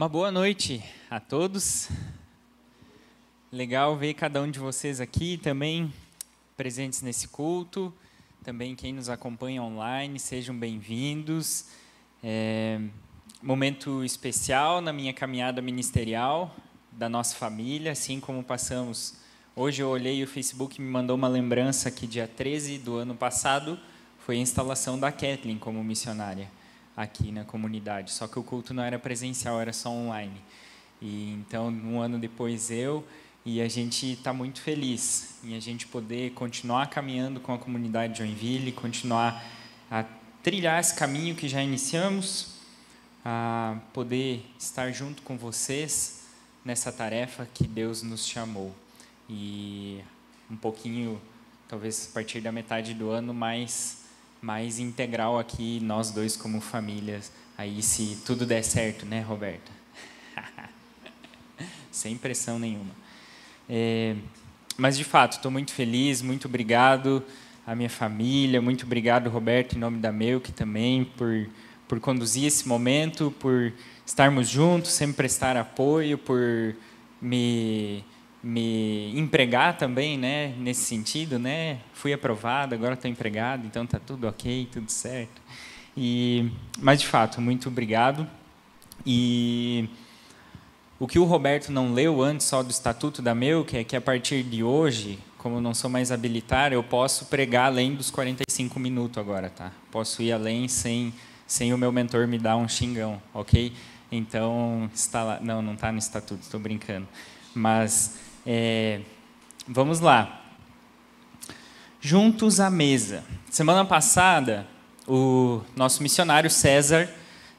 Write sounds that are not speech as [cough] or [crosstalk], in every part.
Uma boa noite a todos. Legal ver cada um de vocês aqui também presentes nesse culto. Também quem nos acompanha online, sejam bem-vindos. É, momento especial na minha caminhada ministerial da nossa família, assim como passamos. Hoje eu olhei o Facebook me mandou uma lembrança que dia 13 do ano passado foi a instalação da Kathleen como missionária aqui na comunidade. Só que o culto não era presencial, era só online. E então, um ano depois eu e a gente está muito feliz em a gente poder continuar caminhando com a comunidade de Joinville, continuar a trilhar esse caminho que já iniciamos, a poder estar junto com vocês nessa tarefa que Deus nos chamou. E um pouquinho, talvez a partir da metade do ano, mais mais integral aqui, nós dois como famílias. Aí, se tudo der certo, né, Roberta? [laughs] Sem pressão nenhuma. É, mas, de fato, estou muito feliz, muito obrigado à minha família, muito obrigado, Roberto, em nome da Melk também, por, por conduzir esse momento, por estarmos juntos, sempre prestar apoio, por me me empregar também, né, nesse sentido, né? Fui aprovado, agora estou empregado, então está tudo ok, tudo certo. E, mas de fato, muito obrigado. E o que o Roberto não leu antes só do estatuto da meu, que é que a partir de hoje, como não sou mais habilitar, eu posso pregar além dos 45 minutos agora, tá? Posso ir além sem sem o meu mentor me dar um xingão, ok? Então está lá, não, não está no estatuto, estou brincando, mas é, vamos lá. Juntos à mesa. Semana passada, o nosso missionário César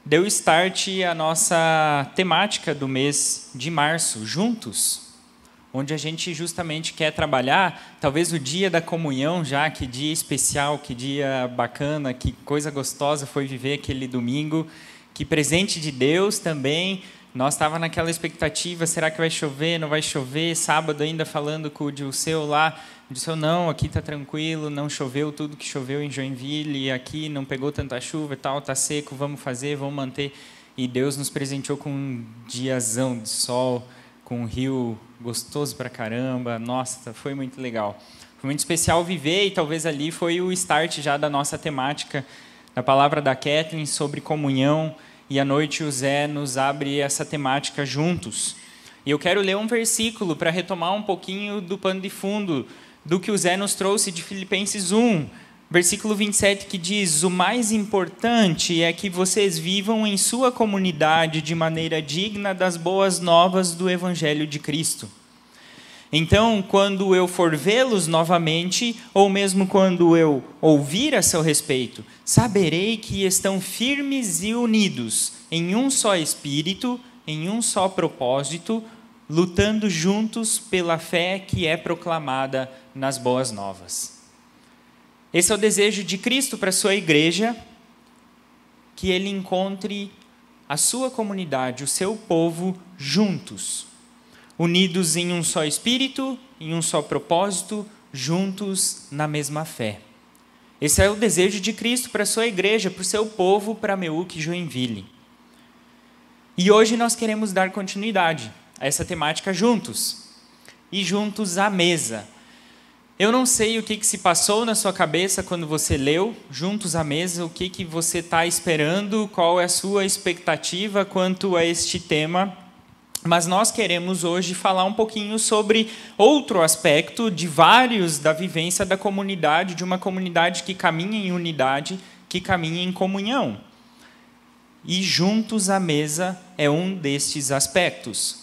deu start à nossa temática do mês de março, juntos, onde a gente justamente quer trabalhar, talvez o dia da comunhão já, que dia especial, que dia bacana, que coisa gostosa foi viver aquele domingo, que presente de Deus também nós estava naquela expectativa, será que vai chover, não vai chover? Sábado ainda falando com o Dilceu lá, disse não, aqui está tranquilo, não choveu tudo que choveu em Joinville, aqui não pegou tanta chuva e tal, está seco, vamos fazer, vamos manter. E Deus nos presenteou com um diazão de sol, com um rio gostoso pra caramba, nossa, foi muito legal. Foi muito especial viver e talvez ali foi o start já da nossa temática, da palavra da Kathleen sobre comunhão, e à noite o Zé nos abre essa temática juntos. E eu quero ler um versículo para retomar um pouquinho do pano de fundo do que o Zé nos trouxe de Filipenses 1, versículo 27, que diz: O mais importante é que vocês vivam em sua comunidade de maneira digna das boas novas do Evangelho de Cristo. Então, quando eu for vê-los novamente, ou mesmo quando eu ouvir a seu respeito, saberei que estão firmes e unidos em um só espírito, em um só propósito, lutando juntos pela fé que é proclamada nas boas novas. Esse é o desejo de Cristo para a sua igreja, que ele encontre a sua comunidade, o seu povo juntos unidos em um só espírito, em um só propósito, juntos na mesma fé. Esse é o desejo de Cristo para a sua igreja, para o seu povo, para Meuque e Joinville. E hoje nós queremos dar continuidade a essa temática juntos. E juntos à mesa. Eu não sei o que, que se passou na sua cabeça quando você leu Juntos à Mesa, o que, que você está esperando, qual é a sua expectativa quanto a este tema. Mas nós queremos hoje falar um pouquinho sobre outro aspecto de vários da vivência da comunidade, de uma comunidade que caminha em unidade, que caminha em comunhão. E juntos à mesa é um destes aspectos.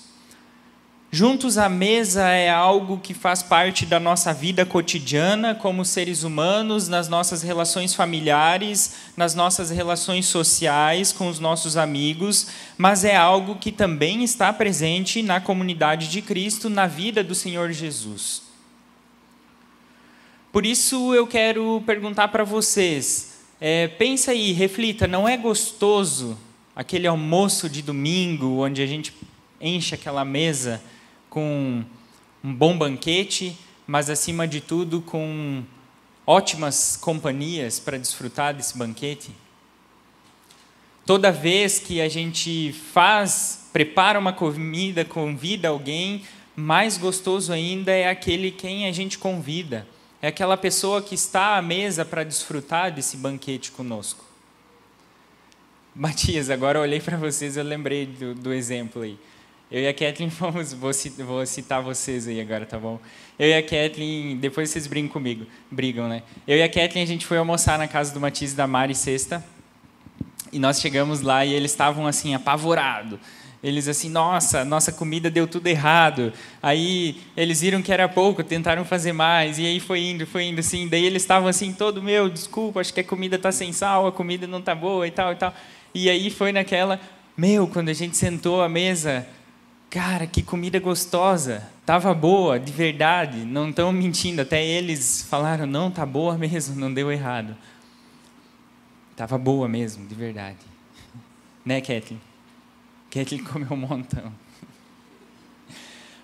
Juntos à mesa é algo que faz parte da nossa vida cotidiana como seres humanos, nas nossas relações familiares, nas nossas relações sociais com os nossos amigos, mas é algo que também está presente na comunidade de Cristo, na vida do Senhor Jesus. Por isso eu quero perguntar para vocês, é, pensa aí, reflita, não é gostoso aquele almoço de domingo onde a gente enche aquela mesa com um bom banquete, mas acima de tudo com ótimas companhias para desfrutar desse banquete? Toda vez que a gente faz, prepara uma comida, convida alguém, mais gostoso ainda é aquele quem a gente convida. É aquela pessoa que está à mesa para desfrutar desse banquete conosco. Matias, agora olhei para vocês e lembrei do, do, exemplo aí. Eu e a Kathleen [laughs] fomos, vou, citar vocês aí agora, tá bom? Eu e a Kathleen, depois vocês brigam comigo, brigam, né? Eu e a Kathleen, a gente foi almoçar na casa do Matias e da Mari sexta, e nós chegamos lá e eles estavam assim, apavorados eles assim, nossa, nossa comida deu tudo errado. Aí eles viram que era pouco, tentaram fazer mais, e aí foi indo, foi indo assim. Daí eles estavam assim, todo meu, desculpa, acho que a comida está sem sal, a comida não está boa e tal e tal. E aí foi naquela, meu, quando a gente sentou à mesa, cara, que comida gostosa, tava boa, de verdade, não estão mentindo. Até eles falaram, não, tá boa mesmo, não deu errado. Tava boa mesmo, de verdade. [laughs] Né, Kathleen? ele comeu um montão.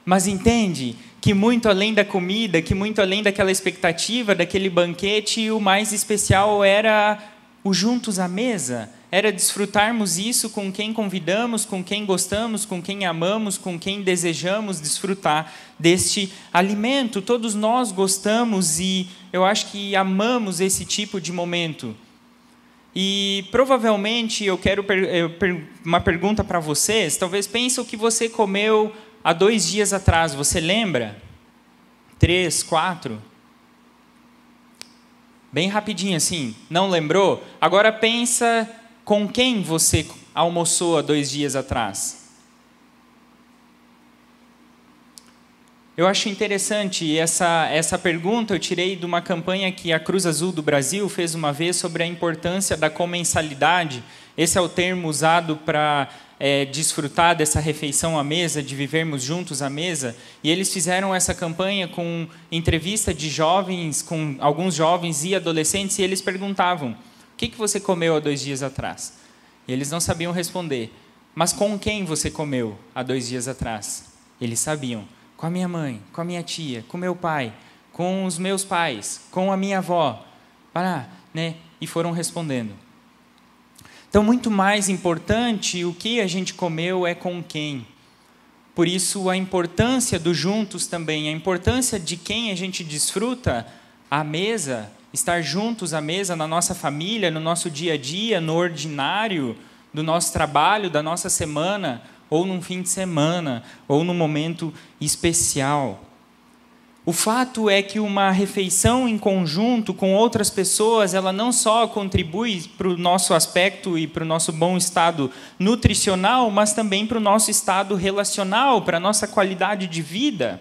Mas entende que muito além da comida, que muito além daquela expectativa, daquele banquete, o mais especial era o juntos à mesa, era desfrutarmos isso com quem convidamos, com quem gostamos, com quem amamos, com quem desejamos desfrutar deste alimento. Todos nós gostamos e eu acho que amamos esse tipo de momento. E provavelmente eu quero per uma pergunta para vocês. Talvez pense o que você comeu há dois dias atrás. Você lembra? Três, quatro? Bem rapidinho assim. Não lembrou? Agora pensa com quem você almoçou há dois dias atrás. Eu acho interessante essa, essa pergunta, eu tirei de uma campanha que a Cruz Azul do Brasil fez uma vez sobre a importância da comensalidade. Esse é o termo usado para é, desfrutar dessa refeição à mesa, de vivermos juntos à mesa. E eles fizeram essa campanha com entrevista de jovens, com alguns jovens e adolescentes, e eles perguntavam: o que, que você comeu há dois dias atrás? E eles não sabiam responder. Mas com quem você comeu há dois dias atrás? Eles sabiam com a minha mãe, com a minha tia, com meu pai, com os meus pais, com a minha avó, para, né? E foram respondendo. Então, muito mais importante o que a gente comeu é com quem. Por isso, a importância dos juntos também, a importância de quem a gente desfruta à mesa, estar juntos à mesa na nossa família, no nosso dia a dia, no ordinário do nosso trabalho, da nossa semana, ou num fim de semana, ou num momento especial. O fato é que uma refeição em conjunto com outras pessoas, ela não só contribui para o nosso aspecto e para o nosso bom estado nutricional, mas também para o nosso estado relacional, para a nossa qualidade de vida.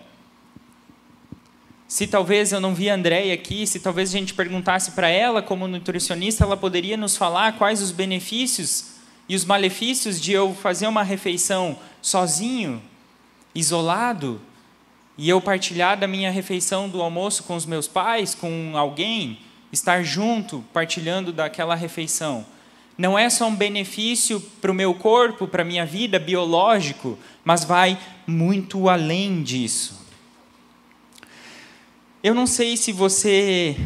Se talvez eu não vi a Andréia aqui, se talvez a gente perguntasse para ela, como nutricionista, ela poderia nos falar quais os benefícios e os malefícios de eu fazer uma refeição sozinho, isolado, e eu partilhar da minha refeição do almoço com os meus pais, com alguém, estar junto, partilhando daquela refeição. Não é só um benefício para o meu corpo, para a minha vida biológico, mas vai muito além disso. Eu não sei se você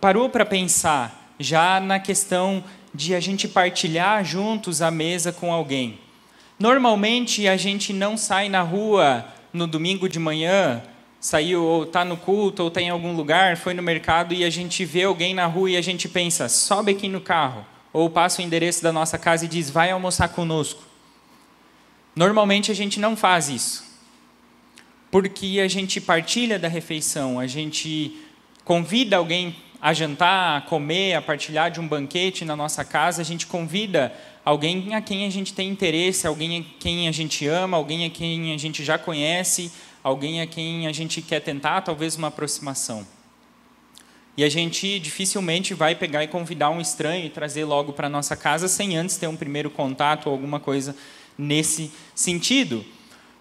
parou para pensar já na questão de a gente partilhar juntos a mesa com alguém. Normalmente a gente não sai na rua no domingo de manhã, saiu ou está no culto ou está em algum lugar, foi no mercado e a gente vê alguém na rua e a gente pensa, sobe aqui no carro, ou passa o endereço da nossa casa e diz, vai almoçar conosco. Normalmente a gente não faz isso, porque a gente partilha da refeição, a gente convida alguém a jantar, a comer, a partilhar de um banquete na nossa casa, a gente convida alguém a quem a gente tem interesse, alguém a quem a gente ama, alguém a quem a gente já conhece, alguém a quem a gente quer tentar talvez uma aproximação. E a gente dificilmente vai pegar e convidar um estranho e trazer logo para nossa casa sem antes ter um primeiro contato ou alguma coisa nesse sentido.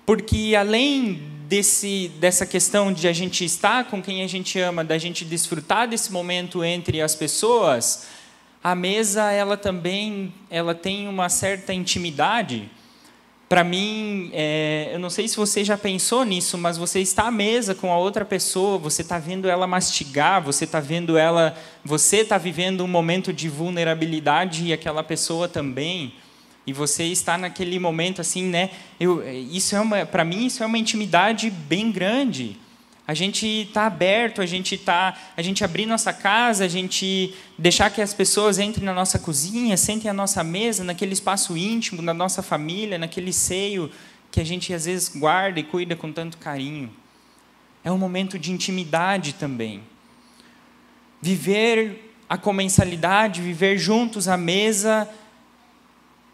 Porque além desse, dessa questão de a gente estar com quem a gente ama, da gente desfrutar desse momento entre as pessoas, a mesa ela também ela tem uma certa intimidade. Para mim, é, eu não sei se você já pensou nisso, mas você está à mesa com a outra pessoa, você está vendo ela mastigar, você está vendo ela, você está vivendo um momento de vulnerabilidade e aquela pessoa também, e você está naquele momento assim, né? Eu, isso é para mim isso é uma intimidade bem grande. A gente está aberto, a gente tá, a gente abrir nossa casa, a gente deixar que as pessoas entrem na nossa cozinha, sentem à nossa mesa, naquele espaço íntimo da nossa família, naquele seio que a gente às vezes guarda e cuida com tanto carinho. É um momento de intimidade também. Viver a comensalidade, viver juntos à mesa,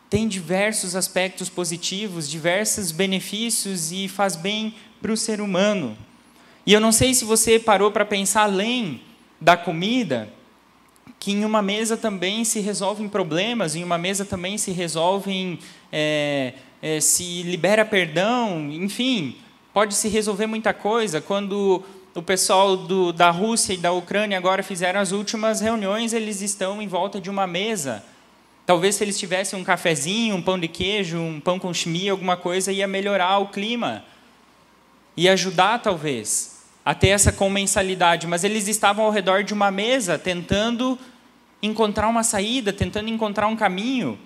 tem diversos aspectos positivos, diversos benefícios e faz bem para o ser humano. E eu não sei se você parou para pensar além da comida, que em uma mesa também se resolvem problemas, em uma mesa também se resolvem, é, é, se libera perdão, enfim, pode se resolver muita coisa. Quando o pessoal do, da Rússia e da Ucrânia agora fizeram as últimas reuniões, eles estão em volta de uma mesa. Talvez se eles tivessem um cafezinho, um pão de queijo, um pão com chimia, alguma coisa, ia melhorar o clima. Ia ajudar, talvez a ter essa comensalidade, mas eles estavam ao redor de uma mesa tentando encontrar uma saída, tentando encontrar um caminho.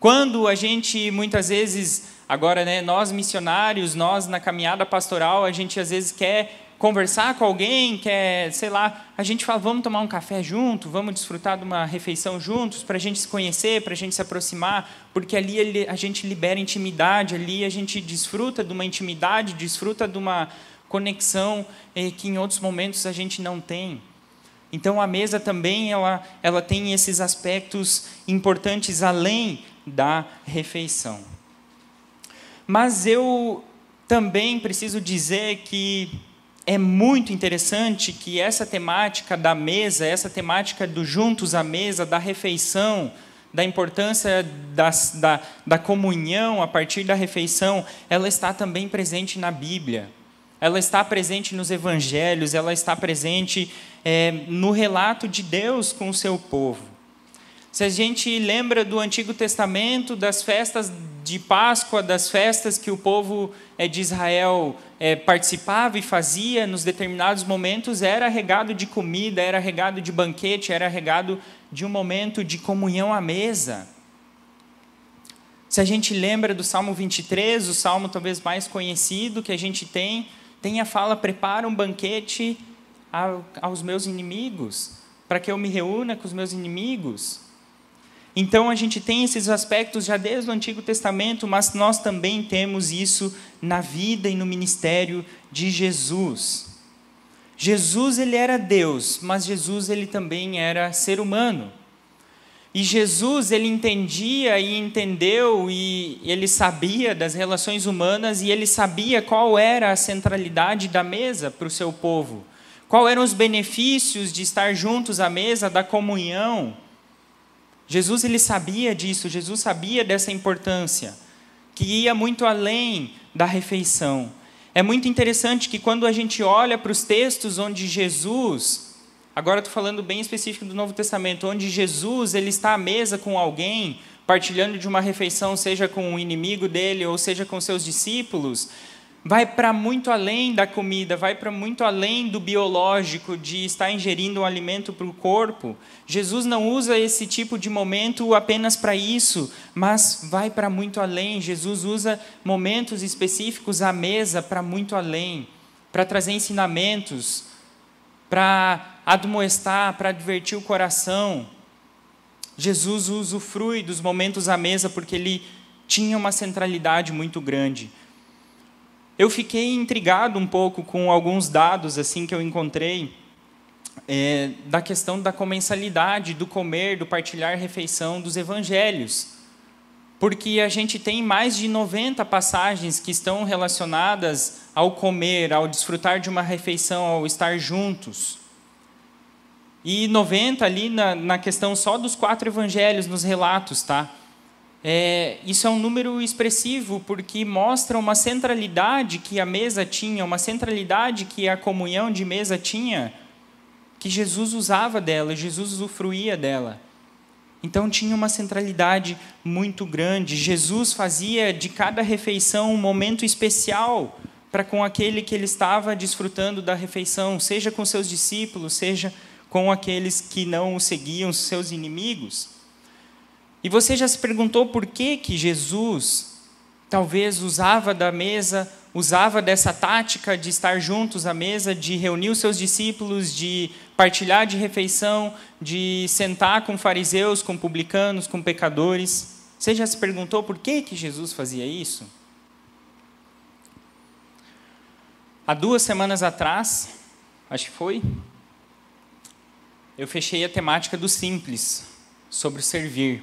Quando a gente muitas vezes, agora, né, nós missionários, nós na caminhada pastoral, a gente às vezes quer conversar com alguém, quer, sei lá, a gente fala, vamos tomar um café junto, vamos desfrutar de uma refeição juntos, para a gente se conhecer, para a gente se aproximar, porque ali a gente libera intimidade, ali a gente desfruta de uma intimidade, desfruta de uma conexão eh, que em outros momentos a gente não tem. Então a mesa também ela, ela tem esses aspectos importantes além da refeição. Mas eu também preciso dizer que é muito interessante que essa temática da mesa, essa temática do juntos à mesa, da refeição, da importância das, da, da comunhão a partir da refeição, ela está também presente na Bíblia ela está presente nos evangelhos, ela está presente é, no relato de Deus com o seu povo. Se a gente lembra do Antigo Testamento, das festas de Páscoa, das festas que o povo é, de Israel é, participava e fazia nos determinados momentos, era regado de comida, era regado de banquete, era regado de um momento de comunhão à mesa. Se a gente lembra do Salmo 23, o salmo talvez mais conhecido que a gente tem, tem a fala: prepara um banquete aos meus inimigos, para que eu me reúna com os meus inimigos. Então a gente tem esses aspectos já desde o Antigo Testamento, mas nós também temos isso na vida e no ministério de Jesus. Jesus ele era Deus, mas Jesus ele também era ser humano. E Jesus, ele entendia e entendeu e ele sabia das relações humanas e ele sabia qual era a centralidade da mesa para o seu povo. Qual eram os benefícios de estar juntos à mesa da comunhão? Jesus ele sabia disso, Jesus sabia dessa importância, que ia muito além da refeição. É muito interessante que quando a gente olha para os textos onde Jesus Agora estou falando bem específico do Novo Testamento, onde Jesus ele está à mesa com alguém, partilhando de uma refeição, seja com o inimigo dele ou seja com seus discípulos, vai para muito além da comida, vai para muito além do biológico, de estar ingerindo um alimento para o corpo. Jesus não usa esse tipo de momento apenas para isso, mas vai para muito além. Jesus usa momentos específicos à mesa para muito além, para trazer ensinamentos, para admoestar, para advertir o coração. Jesus usufrui dos momentos à mesa porque ele tinha uma centralidade muito grande. Eu fiquei intrigado um pouco com alguns dados assim que eu encontrei é, da questão da comensalidade, do comer, do partilhar refeição dos evangelhos. Porque a gente tem mais de 90 passagens que estão relacionadas ao comer, ao desfrutar de uma refeição, ao estar juntos. E 90 ali na, na questão só dos quatro evangelhos, nos relatos, tá? É, isso é um número expressivo porque mostra uma centralidade que a mesa tinha, uma centralidade que a comunhão de mesa tinha, que Jesus usava dela, Jesus usufruía dela. Então tinha uma centralidade muito grande. Jesus fazia de cada refeição um momento especial para com aquele que ele estava desfrutando da refeição, seja com seus discípulos, seja com aqueles que não o seguiam, seus inimigos. E você já se perguntou por que que Jesus talvez usava da mesa, usava dessa tática de estar juntos à mesa, de reunir os seus discípulos, de partilhar de refeição, de sentar com fariseus, com publicanos, com pecadores. Você já se perguntou por que que Jesus fazia isso? Há duas semanas atrás, acho que foi, eu fechei a temática do simples, sobre servir.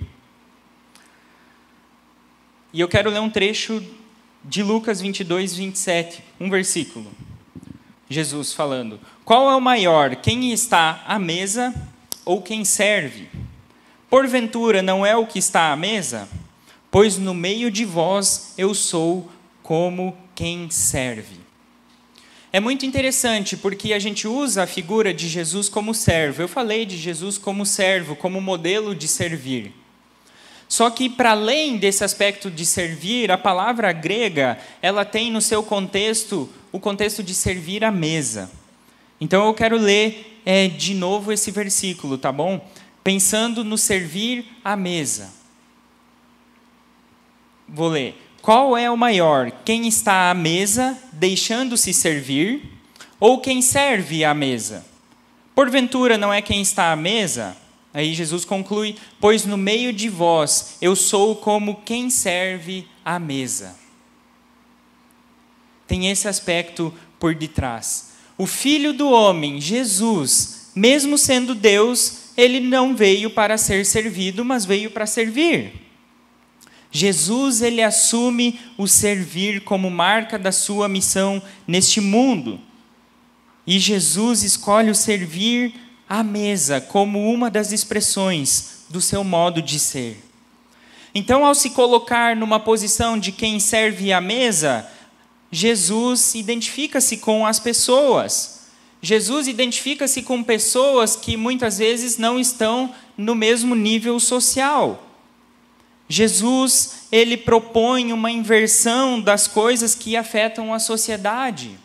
E eu quero ler um trecho de Lucas 22, 27, um versículo. Jesus falando: Qual é o maior, quem está à mesa ou quem serve? Porventura não é o que está à mesa? Pois no meio de vós eu sou como quem serve. É muito interessante porque a gente usa a figura de Jesus como servo. Eu falei de Jesus como servo, como modelo de servir. Só que para além desse aspecto de servir, a palavra grega, ela tem no seu contexto o contexto de servir à mesa. Então eu quero ler é, de novo esse versículo, tá bom? Pensando no servir à mesa. Vou ler. Qual é o maior? Quem está à mesa, deixando-se servir, ou quem serve à mesa? Porventura não é quem está à mesa? Aí Jesus conclui: Pois no meio de vós eu sou como quem serve à mesa. Tem esse aspecto por detrás. O Filho do Homem, Jesus, mesmo sendo Deus, ele não veio para ser servido, mas veio para servir. Jesus ele assume o servir como marca da sua missão neste mundo. E Jesus escolhe o servir à mesa como uma das expressões do seu modo de ser. Então, ao se colocar numa posição de quem serve à mesa, Jesus identifica-se com as pessoas. Jesus identifica-se com pessoas que muitas vezes não estão no mesmo nível social. Jesus, ele propõe uma inversão das coisas que afetam a sociedade.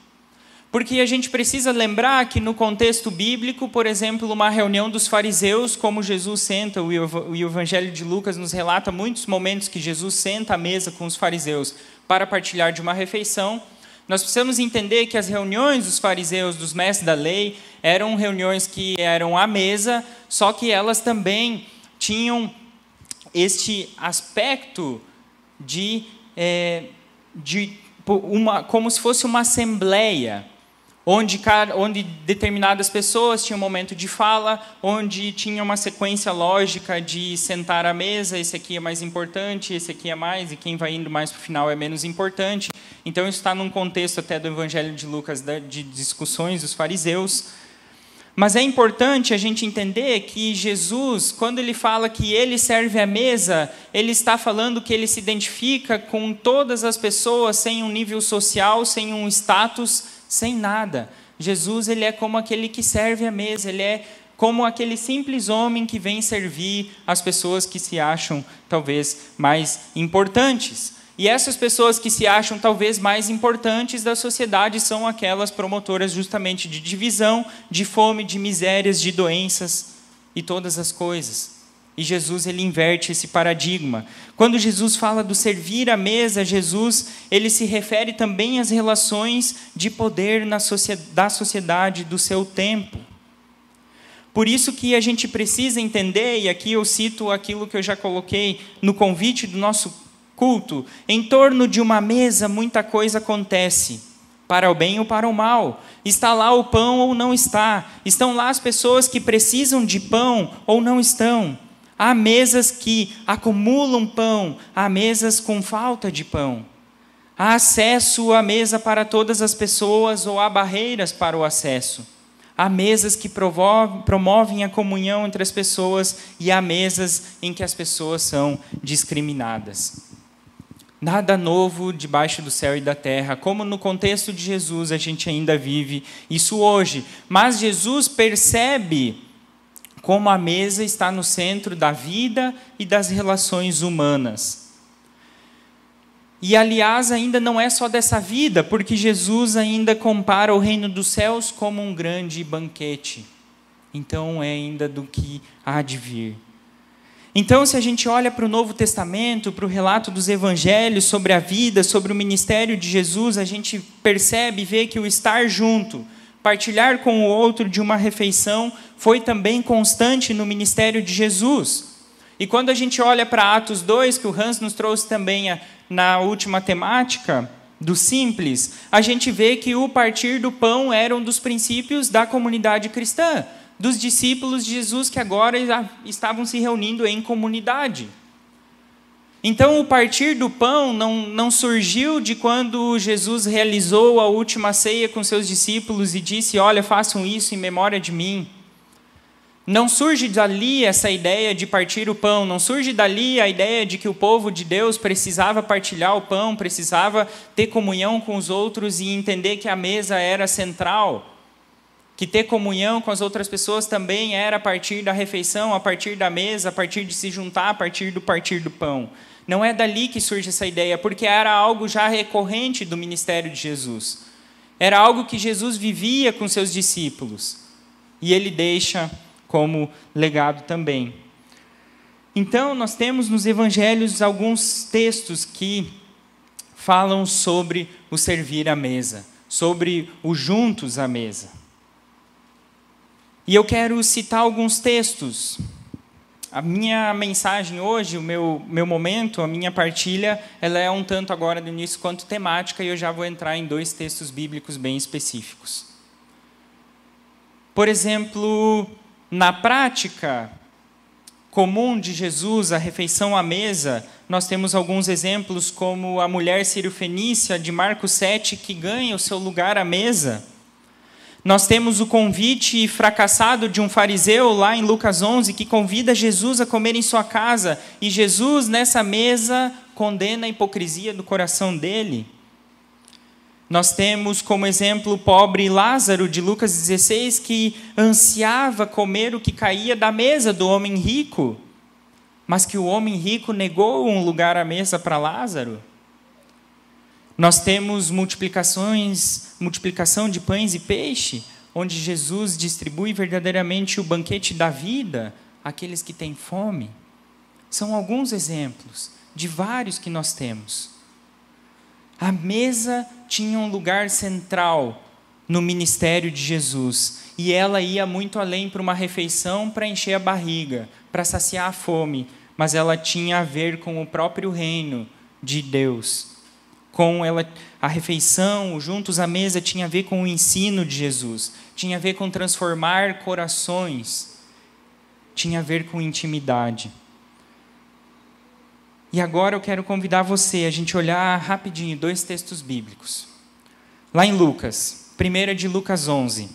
Porque a gente precisa lembrar que no contexto bíblico, por exemplo, uma reunião dos fariseus, como Jesus senta, o Evangelho de Lucas nos relata muitos momentos que Jesus senta à mesa com os fariseus para partilhar de uma refeição. Nós precisamos entender que as reuniões dos fariseus, dos mestres da lei, eram reuniões que eram à mesa, só que elas também tinham este aspecto de, é, de uma, como se fosse uma assembleia, onde, onde determinadas pessoas tinham um momento de fala, onde tinha uma sequência lógica de sentar à mesa, esse aqui é mais importante, esse aqui é mais, e quem vai indo mais para o final é menos importante. Então, isso está num contexto até do Evangelho de Lucas, de discussões dos fariseus, mas é importante a gente entender que Jesus, quando ele fala que ele serve à mesa, ele está falando que ele se identifica com todas as pessoas sem um nível social, sem um status, sem nada. Jesus, ele é como aquele que serve à mesa, ele é como aquele simples homem que vem servir as pessoas que se acham talvez mais importantes. E essas pessoas que se acham talvez mais importantes da sociedade são aquelas promotoras justamente de divisão, de fome, de misérias, de doenças e todas as coisas. E Jesus ele inverte esse paradigma. Quando Jesus fala do servir à mesa, Jesus ele se refere também às relações de poder na sociedade, da sociedade do seu tempo. Por isso que a gente precisa entender, e aqui eu cito aquilo que eu já coloquei no convite do nosso culto, em torno de uma mesa muita coisa acontece, para o bem ou para o mal. Está lá o pão ou não está. Estão lá as pessoas que precisam de pão ou não estão. Há mesas que acumulam pão, há mesas com falta de pão. Há acesso à mesa para todas as pessoas ou há barreiras para o acesso. Há mesas que promovem a comunhão entre as pessoas e há mesas em que as pessoas são discriminadas. Nada novo debaixo do céu e da terra, como no contexto de Jesus a gente ainda vive isso hoje. Mas Jesus percebe como a mesa está no centro da vida e das relações humanas. E aliás, ainda não é só dessa vida, porque Jesus ainda compara o reino dos céus como um grande banquete. Então é ainda do que há de vir. Então, se a gente olha para o Novo Testamento, para o relato dos evangelhos sobre a vida, sobre o ministério de Jesus, a gente percebe e vê que o estar junto, partilhar com o outro de uma refeição, foi também constante no ministério de Jesus. E quando a gente olha para Atos 2, que o Hans nos trouxe também na última temática, do simples, a gente vê que o partir do pão era um dos princípios da comunidade cristã dos discípulos de Jesus que agora estavam se reunindo em comunidade. Então, o partir do pão não, não surgiu de quando Jesus realizou a última ceia com seus discípulos e disse: Olha, façam isso em memória de mim. Não surge dali essa ideia de partir o pão, não surge dali a ideia de que o povo de Deus precisava partilhar o pão, precisava ter comunhão com os outros e entender que a mesa era central que ter comunhão com as outras pessoas também era a partir da refeição, a partir da mesa, a partir de se juntar, a partir do partir do pão. Não é dali que surge essa ideia, porque era algo já recorrente do ministério de Jesus. Era algo que Jesus vivia com seus discípulos. E ele deixa como legado também. Então, nós temos nos evangelhos alguns textos que falam sobre o servir à mesa, sobre o juntos à mesa. E eu quero citar alguns textos. A minha mensagem hoje, o meu, meu momento, a minha partilha, ela é um tanto agora do início quanto temática, e eu já vou entrar em dois textos bíblicos bem específicos. Por exemplo, na prática comum de Jesus, a refeição à mesa, nós temos alguns exemplos, como a mulher sírio-fenícia de Marcos 7, que ganha o seu lugar à mesa. Nós temos o convite fracassado de um fariseu lá em Lucas 11 que convida Jesus a comer em sua casa e Jesus nessa mesa condena a hipocrisia do coração dele. Nós temos como exemplo o pobre Lázaro de Lucas 16 que ansiava comer o que caía da mesa do homem rico, mas que o homem rico negou um lugar à mesa para Lázaro. Nós temos multiplicações, multiplicação de pães e peixe, onde Jesus distribui verdadeiramente o banquete da vida àqueles que têm fome. São alguns exemplos de vários que nós temos. A mesa tinha um lugar central no ministério de Jesus, e ela ia muito além para uma refeição para encher a barriga, para saciar a fome, mas ela tinha a ver com o próprio reino de Deus com ela, a refeição, juntos à mesa, tinha a ver com o ensino de Jesus, tinha a ver com transformar corações, tinha a ver com intimidade. E agora eu quero convidar você a gente olhar rapidinho dois textos bíblicos. Lá em Lucas, primeira de Lucas 11.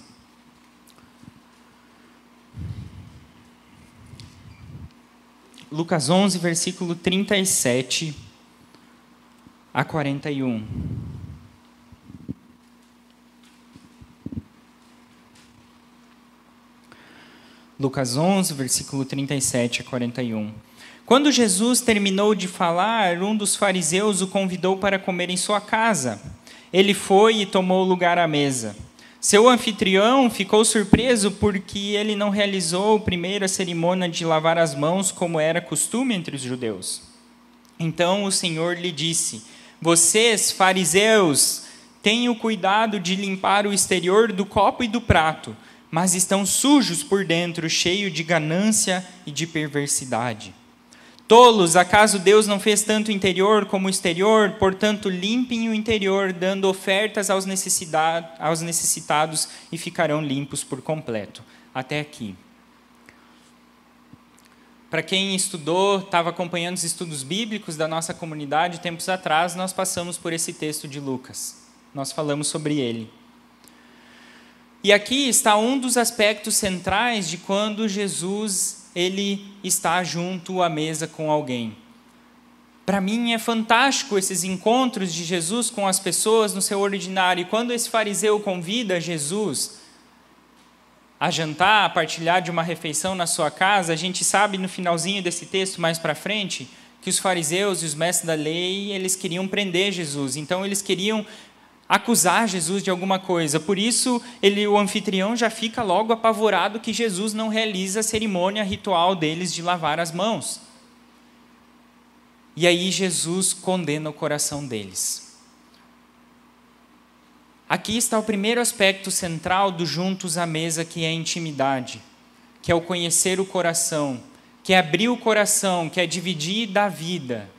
Lucas 11, versículo 37 a 41. Lucas 11, versículo 37 a 41. Quando Jesus terminou de falar, um dos fariseus o convidou para comer em sua casa. Ele foi e tomou lugar à mesa. Seu anfitrião ficou surpreso porque ele não realizou primeiro a cerimônia de lavar as mãos, como era costume entre os judeus. Então o Senhor lhe disse: vocês, fariseus, tenham cuidado de limpar o exterior do copo e do prato, mas estão sujos por dentro, cheios de ganância e de perversidade. Tolos, acaso Deus não fez tanto o interior como o exterior? Portanto, limpem o interior, dando ofertas aos, aos necessitados e ficarão limpos por completo. Até aqui. Para quem estudou, estava acompanhando os estudos bíblicos da nossa comunidade tempos atrás, nós passamos por esse texto de Lucas. Nós falamos sobre ele. E aqui está um dos aspectos centrais de quando Jesus ele está junto à mesa com alguém. Para mim é fantástico esses encontros de Jesus com as pessoas no seu ordinário. E quando esse fariseu convida Jesus a jantar, a partilhar de uma refeição na sua casa, a gente sabe no finalzinho desse texto, mais para frente, que os fariseus e os mestres da lei, eles queriam prender Jesus. Então eles queriam acusar Jesus de alguma coisa. Por isso, ele, o anfitrião já fica logo apavorado que Jesus não realiza a cerimônia ritual deles de lavar as mãos. E aí Jesus condena o coração deles. Aqui está o primeiro aspecto central do juntos à mesa, que é a intimidade, que é o conhecer o coração, que é abrir o coração, que é dividir da vida.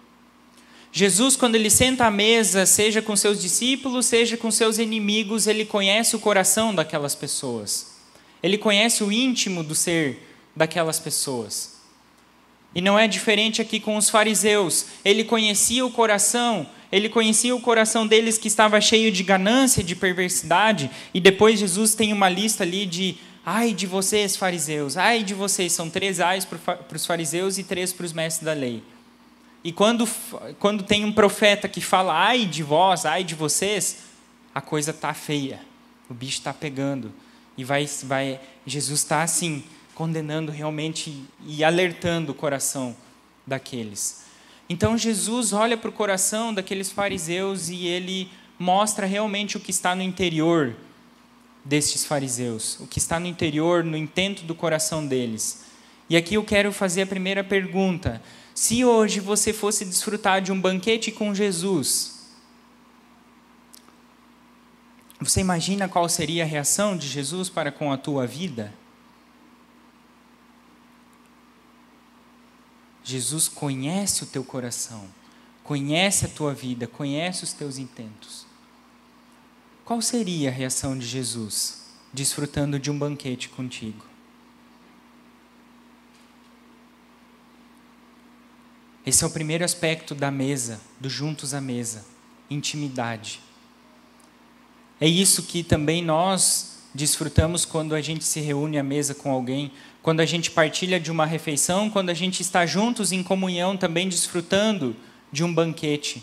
Jesus, quando ele senta à mesa, seja com seus discípulos, seja com seus inimigos, ele conhece o coração daquelas pessoas. Ele conhece o íntimo do ser daquelas pessoas. E não é diferente aqui com os fariseus. Ele conhecia o coração ele conhecia o coração deles que estava cheio de ganância, de perversidade, e depois Jesus tem uma lista ali de ai de vocês, fariseus, ai de vocês, são três ais para os fariseus e três para os mestres da lei. E quando, quando tem um profeta que fala ai de vós, ai de vocês, a coisa está feia, o bicho está pegando. E vai, vai Jesus está assim, condenando realmente e alertando o coração daqueles. Então Jesus olha para o coração daqueles fariseus e ele mostra realmente o que está no interior destes fariseus, o que está no interior, no intento do coração deles. E aqui eu quero fazer a primeira pergunta: se hoje você fosse desfrutar de um banquete com Jesus, você imagina qual seria a reação de Jesus para com a tua vida? Jesus conhece o teu coração, conhece a tua vida, conhece os teus intentos. Qual seria a reação de Jesus desfrutando de um banquete contigo? Esse é o primeiro aspecto da mesa, do juntos à mesa, intimidade. É isso que também nós desfrutamos quando a gente se reúne à mesa com alguém, quando a gente partilha de uma refeição, quando a gente está juntos em comunhão também desfrutando de um banquete.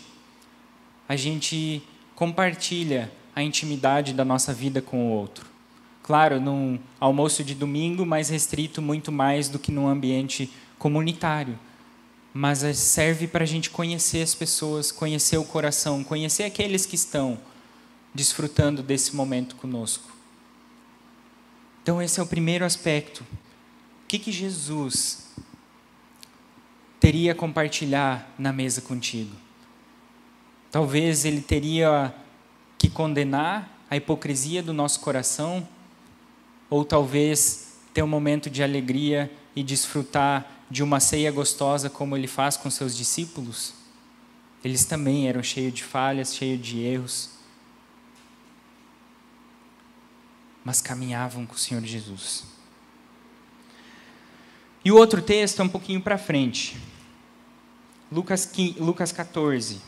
A gente compartilha a intimidade da nossa vida com o outro. Claro, num almoço de domingo, mais restrito muito mais do que num ambiente comunitário. Mas serve para a gente conhecer as pessoas, conhecer o coração, conhecer aqueles que estão desfrutando desse momento conosco. Então, esse é o primeiro aspecto que, que Jesus teria a compartilhar na mesa contigo? Talvez ele teria que condenar a hipocrisia do nosso coração, ou talvez ter um momento de alegria e desfrutar de uma ceia gostosa como ele faz com seus discípulos. Eles também eram cheios de falhas, cheios de erros, mas caminhavam com o Senhor Jesus. E o outro texto é um pouquinho para frente. Lucas, 15, Lucas 14.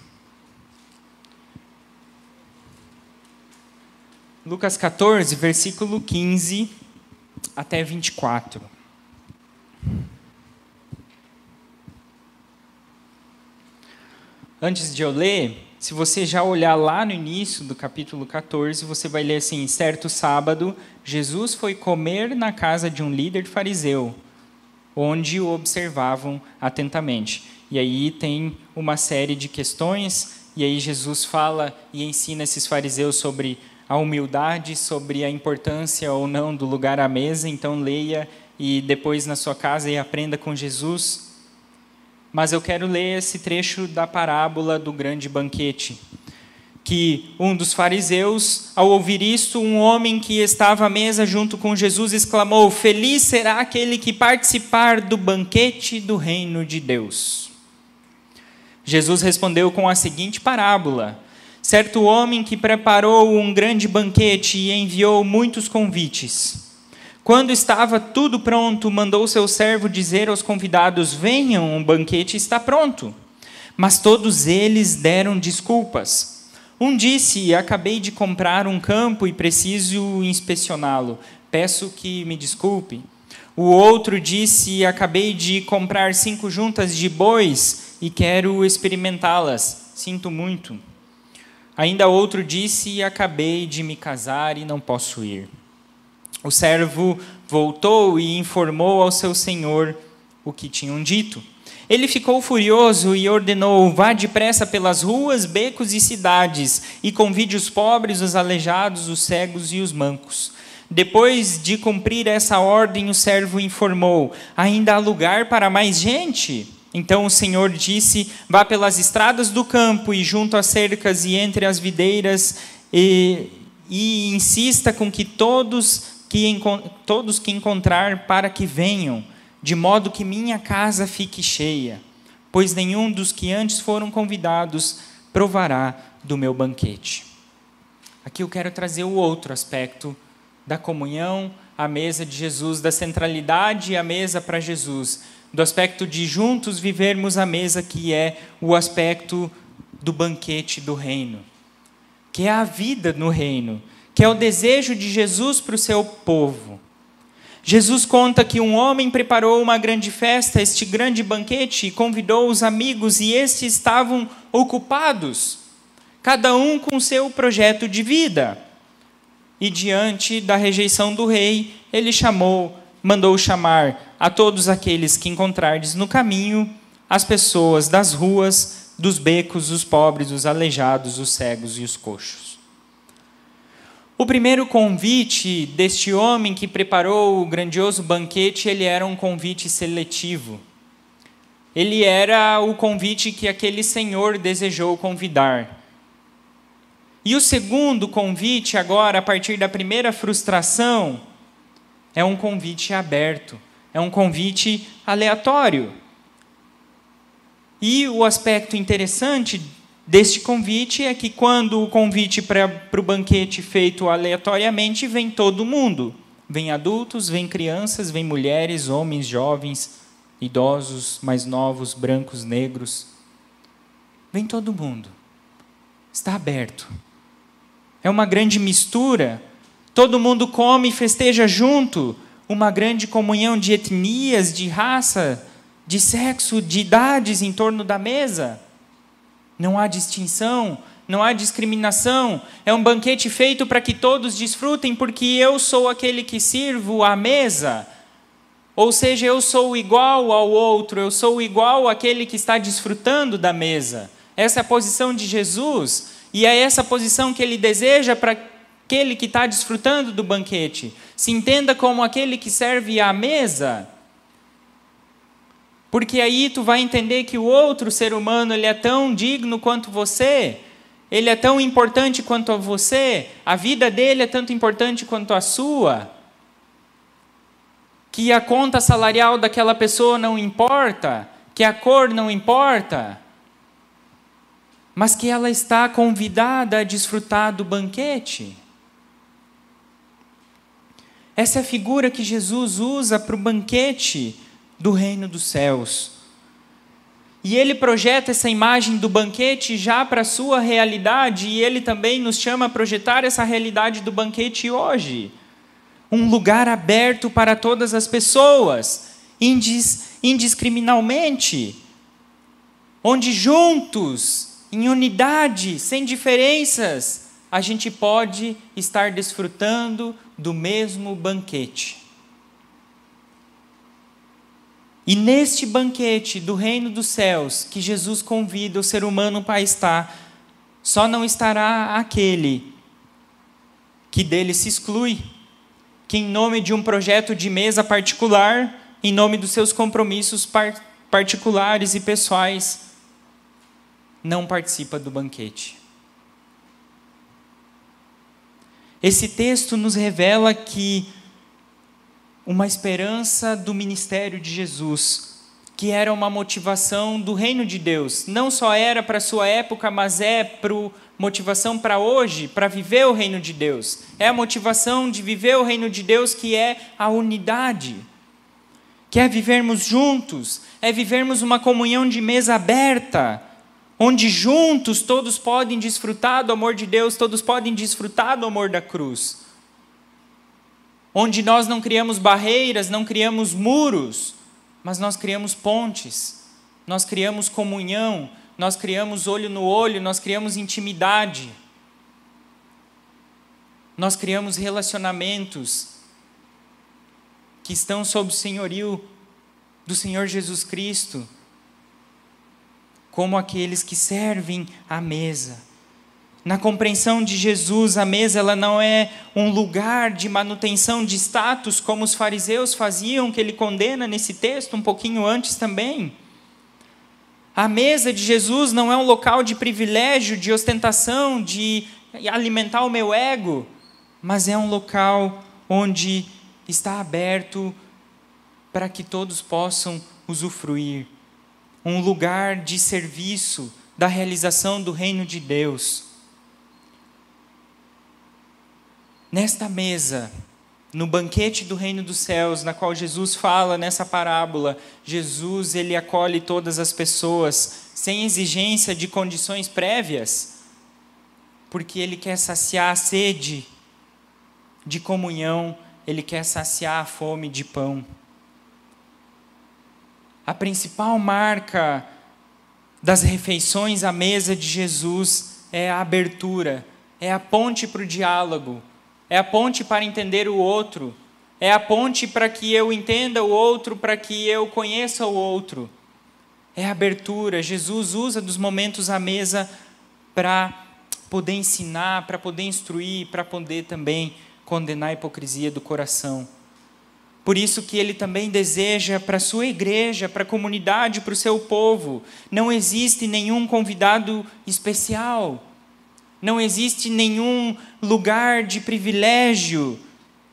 Lucas 14, versículo 15 até 24. Antes de eu ler, se você já olhar lá no início do capítulo 14, você vai ler assim: certo sábado, Jesus foi comer na casa de um líder fariseu onde o observavam atentamente. E aí tem uma série de questões, e aí Jesus fala e ensina esses fariseus sobre a humildade, sobre a importância ou não do lugar à mesa. Então, leia e depois na sua casa e aprenda com Jesus. Mas eu quero ler esse trecho da parábola do grande banquete que um dos fariseus, ao ouvir isto, um homem que estava à mesa junto com Jesus exclamou: Feliz será aquele que participar do banquete do reino de Deus. Jesus respondeu com a seguinte parábola: Certo homem que preparou um grande banquete e enviou muitos convites. Quando estava tudo pronto, mandou seu servo dizer aos convidados: Venham, o banquete está pronto. Mas todos eles deram desculpas. Um disse: Acabei de comprar um campo e preciso inspecioná-lo. Peço que me desculpe. O outro disse: Acabei de comprar cinco juntas de bois e quero experimentá-las. Sinto muito. Ainda outro disse: Acabei de me casar e não posso ir. O servo voltou e informou ao seu senhor o que tinham dito. Ele ficou furioso e ordenou: Vá depressa pelas ruas, becos e cidades, e convide os pobres, os aleijados, os cegos e os mancos. Depois de cumprir essa ordem, o servo informou: Ainda há lugar para mais gente? Então o Senhor disse: Vá pelas estradas do campo e junto às cercas e entre as videiras e, e insista com que todos que todos que encontrar para que venham de modo que minha casa fique cheia, pois nenhum dos que antes foram convidados provará do meu banquete. Aqui eu quero trazer o outro aspecto da comunhão à mesa de Jesus, da centralidade à mesa para Jesus, do aspecto de juntos vivermos a mesa, que é o aspecto do banquete do reino, que é a vida no reino, que é o desejo de Jesus para o seu povo. Jesus conta que um homem preparou uma grande festa, este grande banquete, e convidou os amigos, e estes estavam ocupados, cada um com seu projeto de vida. E diante da rejeição do rei, ele chamou, mandou chamar a todos aqueles que encontrardes no caminho, as pessoas das ruas, dos becos, os pobres, os aleijados, os cegos e os coxos. O primeiro convite deste homem que preparou o grandioso banquete, ele era um convite seletivo. Ele era o convite que aquele senhor desejou convidar. E o segundo convite, agora, a partir da primeira frustração, é um convite aberto, é um convite aleatório. E o aspecto interessante deste convite é que quando o convite para o banquete feito aleatoriamente, vem todo mundo. Vem adultos, vem crianças, vem mulheres, homens, jovens, idosos, mais novos, brancos, negros. Vem todo mundo. Está aberto. É uma grande mistura. Todo mundo come e festeja junto. Uma grande comunhão de etnias, de raça, de sexo, de idades em torno da mesa. Não há distinção, não há discriminação. É um banquete feito para que todos desfrutem, porque eu sou aquele que sirvo à mesa. Ou seja, eu sou igual ao outro, eu sou igual àquele que está desfrutando da mesa. Essa é a posição de Jesus, e é essa posição que ele deseja para aquele que está desfrutando do banquete. Se entenda como aquele que serve à mesa. Porque aí tu vai entender que o outro ser humano ele é tão digno quanto você, ele é tão importante quanto a você, a vida dele é tanto importante quanto a sua, que a conta salarial daquela pessoa não importa, que a cor não importa, mas que ela está convidada a desfrutar do banquete. Essa é a figura que Jesus usa para o banquete do reino dos céus. E ele projeta essa imagem do banquete já para a sua realidade, e ele também nos chama a projetar essa realidade do banquete hoje. Um lugar aberto para todas as pessoas, indis, indiscriminalmente, onde juntos, em unidade, sem diferenças, a gente pode estar desfrutando do mesmo banquete. E neste banquete do reino dos céus, que Jesus convida o ser humano para estar, só não estará aquele que dele se exclui, que em nome de um projeto de mesa particular, em nome dos seus compromissos par particulares e pessoais, não participa do banquete. Esse texto nos revela que uma esperança do ministério de Jesus, que era uma motivação do reino de Deus. Não só era para sua época, mas é motivação para hoje, para viver o reino de Deus. É a motivação de viver o reino de Deus que é a unidade. Que é vivermos juntos, é vivermos uma comunhão de mesa aberta, onde juntos todos podem desfrutar do amor de Deus, todos podem desfrutar do amor da cruz onde nós não criamos barreiras, não criamos muros, mas nós criamos pontes, nós criamos comunhão, nós criamos olho no olho, nós criamos intimidade, nós criamos relacionamentos que estão sob o senhorio do Senhor Jesus Cristo, como aqueles que servem à mesa. Na compreensão de Jesus, a mesa ela não é um lugar de manutenção de status como os fariseus faziam, que ele condena nesse texto um pouquinho antes também. A mesa de Jesus não é um local de privilégio, de ostentação, de alimentar o meu ego, mas é um local onde está aberto para que todos possam usufruir. Um lugar de serviço da realização do reino de Deus. Nesta mesa, no banquete do reino dos céus, na qual Jesus fala nessa parábola, Jesus ele acolhe todas as pessoas sem exigência de condições prévias, porque ele quer saciar a sede de comunhão, ele quer saciar a fome de pão. A principal marca das refeições à mesa de Jesus é a abertura, é a ponte para o diálogo, é a ponte para entender o outro, é a ponte para que eu entenda o outro, para que eu conheça o outro. É a abertura. Jesus usa dos momentos à mesa para poder ensinar, para poder instruir, para poder também condenar a hipocrisia do coração. Por isso que ele também deseja para a sua igreja, para a comunidade, para o seu povo, não existe nenhum convidado especial. Não existe nenhum lugar de privilégio.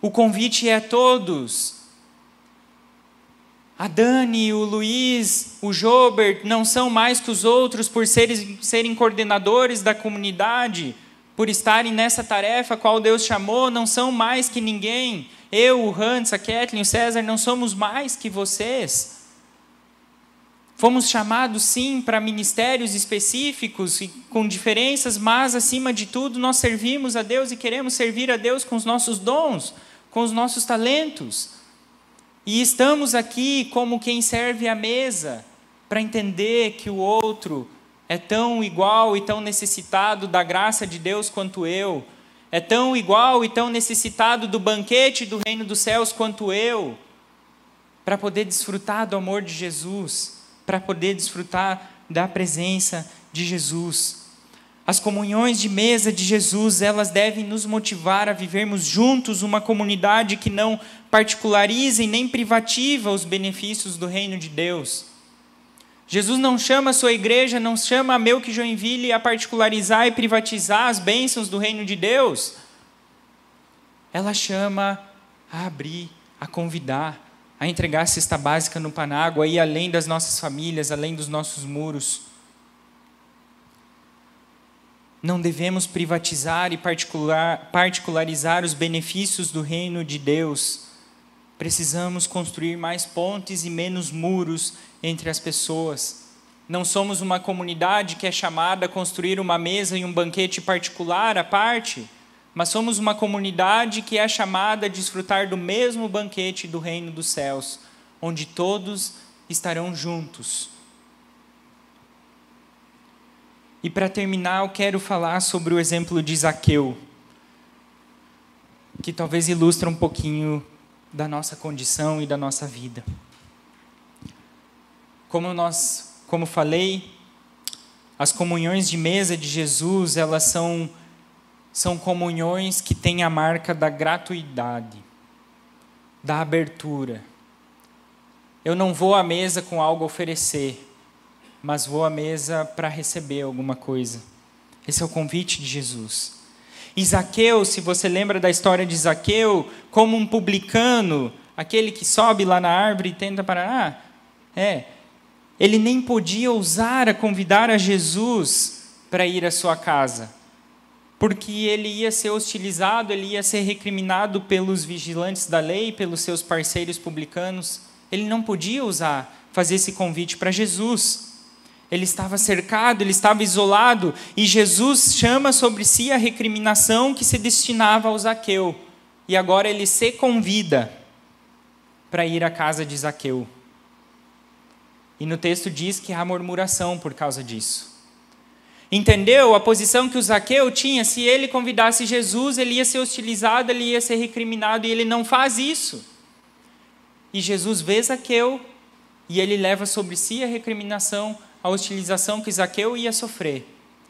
O convite é a todos. A Dani, o Luiz, o Jobert não são mais que os outros por serem, serem coordenadores da comunidade, por estarem nessa tarefa qual Deus chamou, não são mais que ninguém. Eu, o Hans, a Kathleen, o César, não somos mais que vocês. Fomos chamados, sim, para ministérios específicos e com diferenças, mas, acima de tudo, nós servimos a Deus e queremos servir a Deus com os nossos dons, com os nossos talentos. E estamos aqui como quem serve à mesa, para entender que o outro é tão igual e tão necessitado da graça de Deus quanto eu, é tão igual e tão necessitado do banquete do reino dos céus quanto eu, para poder desfrutar do amor de Jesus para poder desfrutar da presença de Jesus. As comunhões de mesa de Jesus, elas devem nos motivar a vivermos juntos uma comunidade que não particulariza e nem privativa os benefícios do reino de Deus. Jesus não chama a sua igreja, não chama a meu que Joinville a particularizar e privatizar as bênçãos do reino de Deus. Ela chama a abrir, a convidar, a entregar a cesta básica no Panágua, ir além das nossas famílias, além dos nossos muros. Não devemos privatizar e particular, particularizar os benefícios do reino de Deus. Precisamos construir mais pontes e menos muros entre as pessoas. Não somos uma comunidade que é chamada a construir uma mesa e um banquete particular à parte mas somos uma comunidade que é chamada a desfrutar do mesmo banquete do reino dos céus, onde todos estarão juntos. E para terminar, eu quero falar sobre o exemplo de Zaqueu, que talvez ilustra um pouquinho da nossa condição e da nossa vida. Como nós, como falei, as comunhões de mesa de Jesus, elas são são comunhões que têm a marca da gratuidade, da abertura. Eu não vou à mesa com algo a oferecer, mas vou à mesa para receber alguma coisa. Esse é o convite de Jesus. Isaqueu, se você lembra da história de Isaqueu, como um publicano, aquele que sobe lá na árvore e tenta parar, ah, é, ele nem podia ousar a convidar a Jesus para ir à sua casa porque ele ia ser hostilizado, ele ia ser recriminado pelos vigilantes da lei, pelos seus parceiros publicanos. Ele não podia usar, fazer esse convite para Jesus. Ele estava cercado, ele estava isolado, e Jesus chama sobre si a recriminação que se destinava ao Zaqueu. E agora ele se convida para ir à casa de Zaqueu. E no texto diz que há murmuração por causa disso. Entendeu a posição que o Zaqueu tinha? Se ele convidasse Jesus, ele ia ser hostilizado, ele ia ser recriminado, e ele não faz isso. e Jesus vê Zaqueu e ele leva sobre si a recriminação, a hostilização que Zaqueu ia sofrer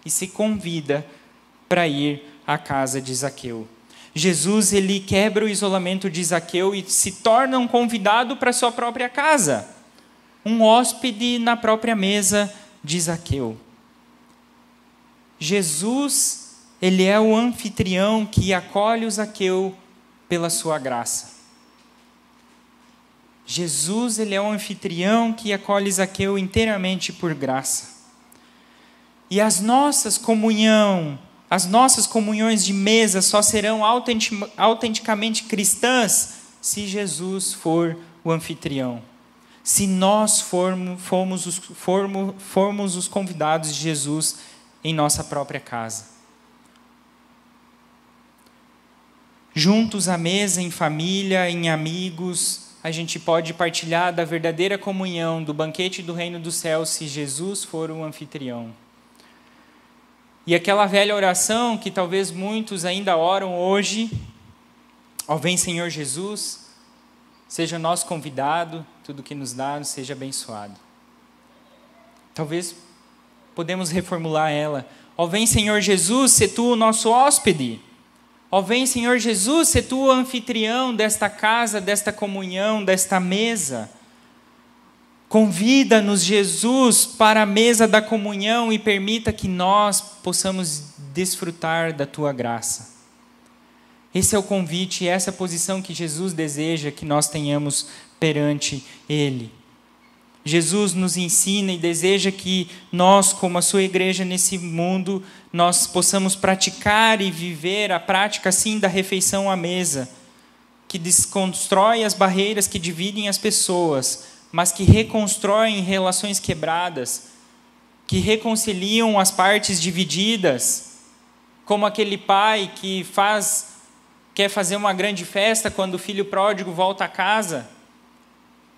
e se convida para ir à casa de Zaqueu. Jesus ele quebra o isolamento de Zaqueu e se torna um convidado para sua própria casa, um hóspede na própria mesa de Zaqueu. Jesus, ele é o anfitrião que acolhe o Zaqueu pela sua graça. Jesus, ele é o anfitrião que acolhe Zaqueu inteiramente por graça. E as nossas comunhão, as nossas comunhões de mesa só serão autenticamente cristãs se Jesus for o anfitrião. Se nós formos, os, formos, formos os convidados de Jesus em nossa própria casa. Juntos à mesa, em família, em amigos, a gente pode partilhar da verdadeira comunhão, do banquete do reino dos céus, se Jesus for o anfitrião. E aquela velha oração que talvez muitos ainda oram hoje, ó vem Senhor Jesus, seja nosso convidado, tudo que nos dá seja abençoado. Talvez podemos reformular ela. Ó vem Senhor Jesus, se tu o nosso hóspede. Ó vem Senhor Jesus, se tu o anfitrião desta casa, desta comunhão, desta mesa. Convida-nos, Jesus, para a mesa da comunhão e permita que nós possamos desfrutar da tua graça. Esse é o convite, essa é a posição que Jesus deseja que nós tenhamos perante Ele. Jesus nos ensina e deseja que nós, como a sua igreja nesse mundo, nós possamos praticar e viver a prática assim da refeição à mesa, que desconstrói as barreiras que dividem as pessoas mas que reconstroem relações quebradas, que reconciliam as partes divididas, como aquele pai que faz quer fazer uma grande festa quando o filho pródigo volta a casa,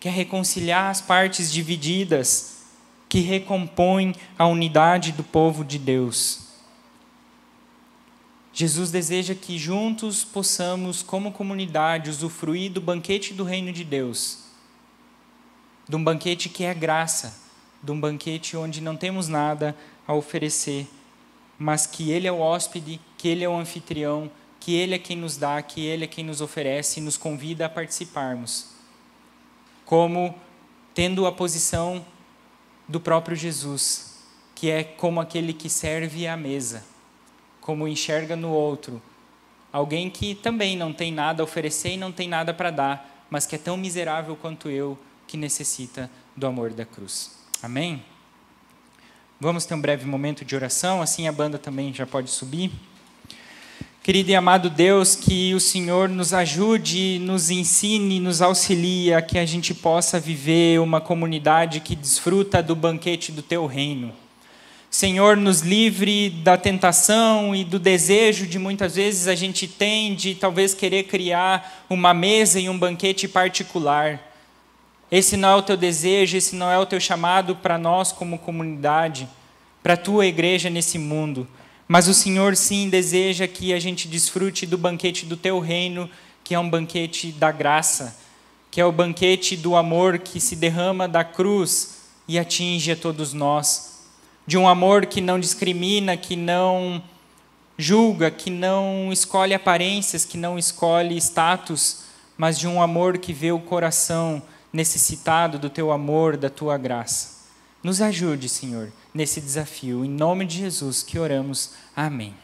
quer reconciliar as partes divididas, que recompõem a unidade do povo de Deus. Jesus deseja que juntos possamos, como comunidade, usufruir do banquete do reino de Deus de um banquete que é graça, de um banquete onde não temos nada a oferecer, mas que Ele é o hóspede, que Ele é o anfitrião, que Ele é quem nos dá, que Ele é quem nos oferece e nos convida a participarmos. Como tendo a posição do próprio Jesus, que é como aquele que serve à mesa, como enxerga no outro, alguém que também não tem nada a oferecer e não tem nada para dar, mas que é tão miserável quanto eu que necessita do amor da cruz. Amém? Vamos ter um breve momento de oração, assim a banda também já pode subir. Querido e amado Deus, que o Senhor nos ajude, nos ensine, nos auxilie a que a gente possa viver uma comunidade que desfruta do banquete do teu reino. Senhor, nos livre da tentação e do desejo de muitas vezes a gente tem de talvez querer criar uma mesa e um banquete particular. Esse não é o teu desejo, esse não é o teu chamado para nós como comunidade, para a tua igreja nesse mundo. Mas o Senhor sim deseja que a gente desfrute do banquete do teu reino, que é um banquete da graça, que é o banquete do amor que se derrama da cruz e atinge a todos nós. De um amor que não discrimina, que não julga, que não escolhe aparências, que não escolhe status, mas de um amor que vê o coração necessitado do teu amor, da tua graça. Nos ajude, Senhor, nesse desafio. Em nome de Jesus que oramos. Amém.